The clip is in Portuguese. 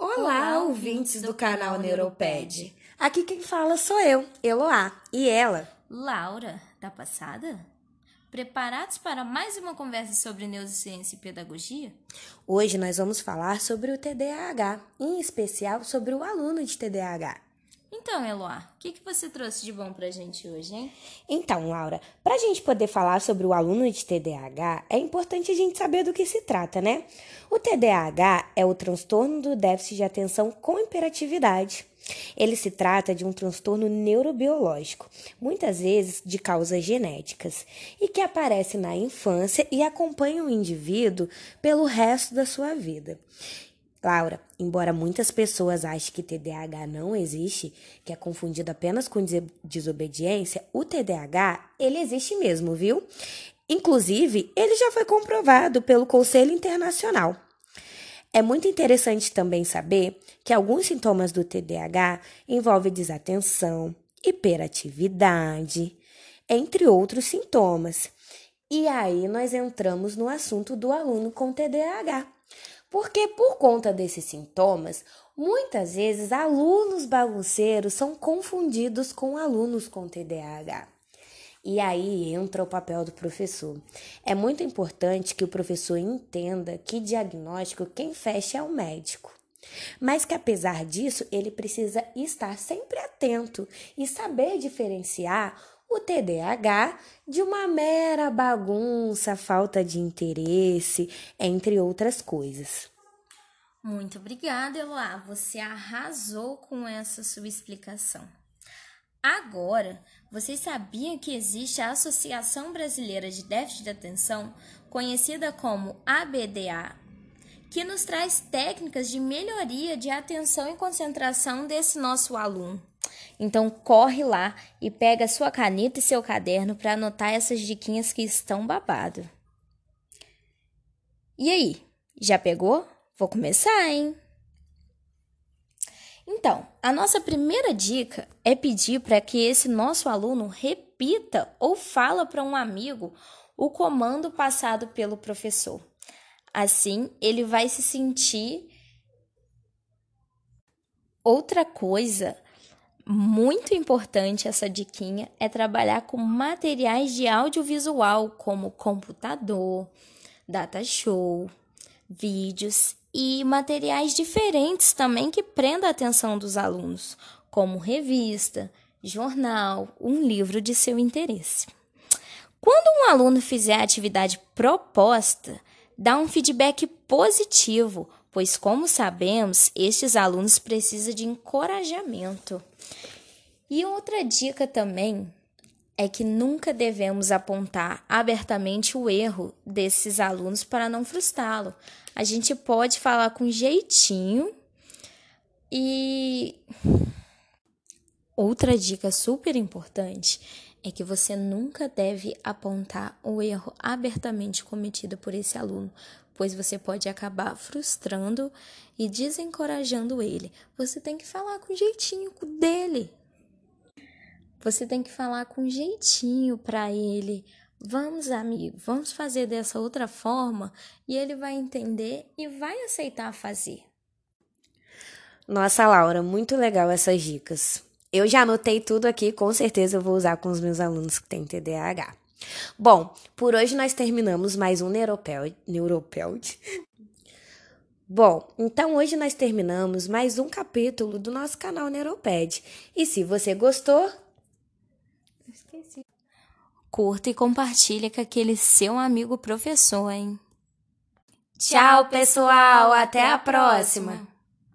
Olá, ouvintes do canal Neuroped. Aqui quem fala sou eu, Eloá, e ela, Laura, tá passada? Preparados para mais uma conversa sobre neurociência e pedagogia? Hoje nós vamos falar sobre o TDAH, em especial sobre o aluno de TDAH. Então, Eloá, o que, que você trouxe de bom pra gente hoje, hein? Então, Laura, para a gente poder falar sobre o aluno de TDAH, é importante a gente saber do que se trata, né? O TDAH é o transtorno do déficit de atenção com hiperatividade. Ele se trata de um transtorno neurobiológico, muitas vezes de causas genéticas, e que aparece na infância e acompanha o indivíduo pelo resto da sua vida. Laura, embora muitas pessoas achem que TDAH não existe, que é confundido apenas com desobediência, o TDAH, ele existe mesmo, viu? Inclusive, ele já foi comprovado pelo Conselho Internacional. É muito interessante também saber que alguns sintomas do TDAH envolvem desatenção, hiperatividade, entre outros sintomas. E aí nós entramos no assunto do aluno com TDAH. Porque por conta desses sintomas, muitas vezes alunos bagunceiros são confundidos com alunos com TDAH. E aí entra o papel do professor. É muito importante que o professor entenda que diagnóstico quem fecha é o médico. Mas que apesar disso, ele precisa estar sempre atento e saber diferenciar o TDAH de uma mera bagunça, falta de interesse, entre outras coisas. Muito obrigada, Eloá. Você arrasou com essa sua explicação. Agora, vocês sabiam que existe a Associação Brasileira de Déficit de Atenção, conhecida como ABDA, que nos traz técnicas de melhoria de atenção e concentração desse nosso aluno. Então corre lá e pega sua caneta e seu caderno para anotar essas diquinhas que estão babado. E aí, já pegou? Vou começar, hein? Então, a nossa primeira dica é pedir para que esse nosso aluno repita ou fala para um amigo o comando passado pelo professor. Assim, ele vai se sentir outra coisa muito importante essa diquinha é trabalhar com materiais de audiovisual, como computador, data show, vídeos e materiais diferentes também que prendam a atenção dos alunos, como revista, jornal, um livro de seu interesse. Quando um aluno fizer a atividade proposta, dá um feedback positivo, pois, como sabemos, estes alunos precisam de encorajamento. E outra dica também é que nunca devemos apontar abertamente o erro desses alunos para não frustrá-lo. A gente pode falar com jeitinho e outra dica super importante é que você nunca deve apontar o erro abertamente cometido por esse aluno, pois você pode acabar frustrando e desencorajando ele. Você tem que falar com jeitinho dele, você tem que falar com jeitinho para ele. Vamos, amigo, vamos fazer dessa outra forma e ele vai entender e vai aceitar fazer. Nossa, Laura, muito legal essas dicas. Eu já anotei tudo aqui, com certeza eu vou usar com os meus alunos que têm TDAH. Bom, por hoje nós terminamos mais um. Neuropeld. Bom, então hoje nós terminamos mais um capítulo do nosso canal Neuroped. E se você gostou, Esqueci. Curta e compartilha com aquele seu amigo professor, hein? Tchau, pessoal. Até a próxima.